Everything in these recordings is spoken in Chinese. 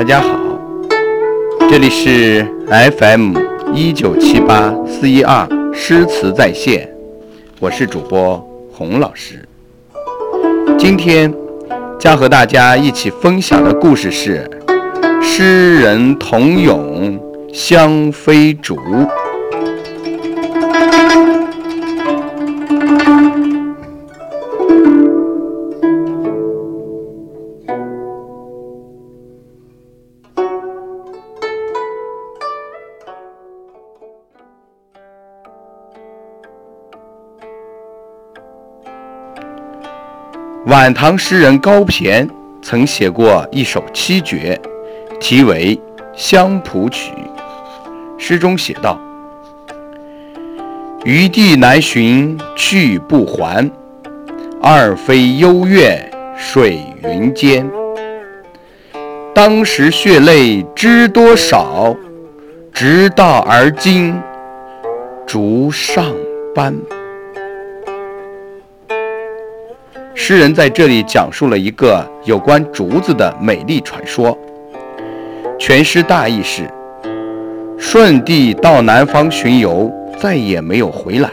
大家好，这里是 FM 一九七八四一二诗词在线，我是主播洪老师。今天将和大家一起分享的故事是诗人童咏《香妃竹》。晚唐诗人高骈曾写过一首七绝，题为《香蒲曲》。诗中写道：“余地难寻去不还，二妃幽怨水云间。当时血泪知多少，直到而今竹上斑。”诗人在这里讲述了一个有关竹子的美丽传说。全诗大意是：舜帝到南方巡游，再也没有回来。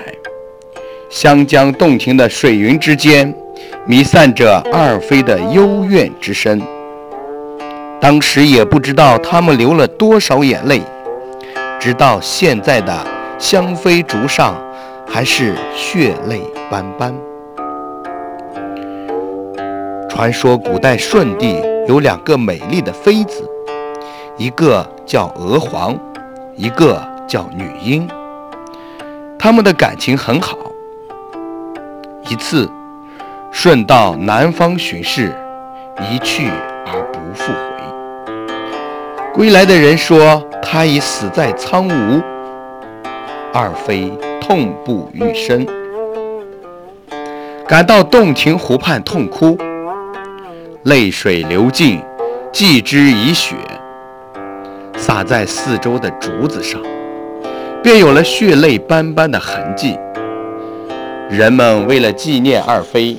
湘江洞庭的水云之间，弥散着二妃的幽怨之声。当时也不知道他们流了多少眼泪，直到现在的香妃竹上，还是血泪斑斑。传说古代舜帝有两个美丽的妃子，一个叫娥皇，一个叫女英。他们的感情很好。一次，舜到南方巡视，一去而不复回。归来的人说他已死在苍梧。二妃痛不欲生，赶到洞庭湖畔痛哭。泪水流尽，祭之以血，洒在四周的竹子上，便有了血泪斑斑的痕迹。人们为了纪念二妃，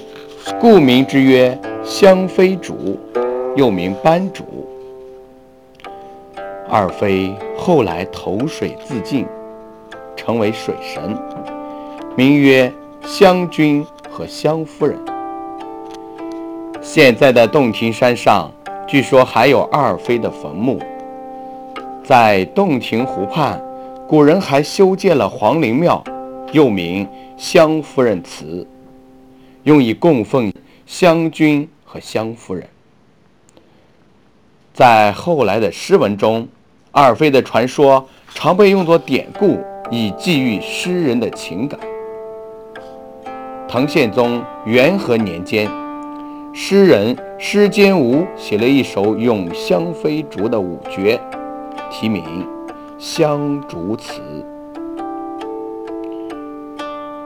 故名之曰香妃竹，又名斑竹。二妃后来投水自尽，成为水神，名曰湘君和湘夫人。现在的洞庭山上，据说还有二妃的坟墓。在洞庭湖畔，古人还修建了皇陵庙，又名湘夫人祠，用以供奉湘君和湘夫人。在后来的诗文中，二妃的传说常被用作典故，以寄予诗人的情感。唐宪宗元和年间。诗人施坚吾写了一首咏香妃竹的五绝，题名《香竹词》。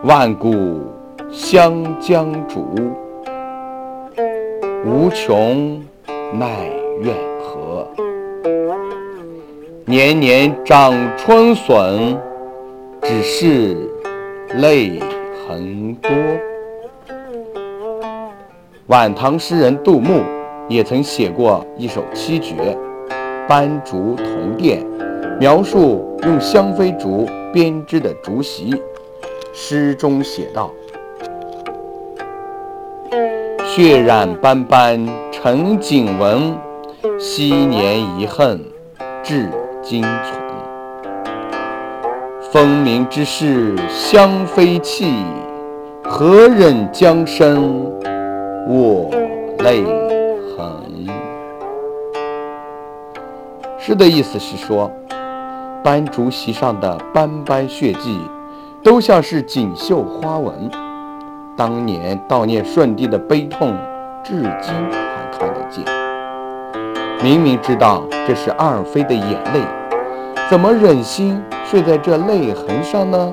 万古湘江竹，无穷奈怨何。年年长春笋，只是泪痕多。晚唐诗人杜牧也曾写过一首七绝《斑竹同殿》，描述用香妃竹编织的竹席。诗中写道：“血染斑斑成锦纹，昔年遗恨至今存。风鸣之势香妃泣，何忍江声？”卧泪痕。诗的意思是说，斑竹席上的斑斑血迹，都像是锦绣花纹。当年悼念舜帝的悲痛，至今还看得见。明明知道这是二妃的眼泪，怎么忍心睡在这泪痕上呢？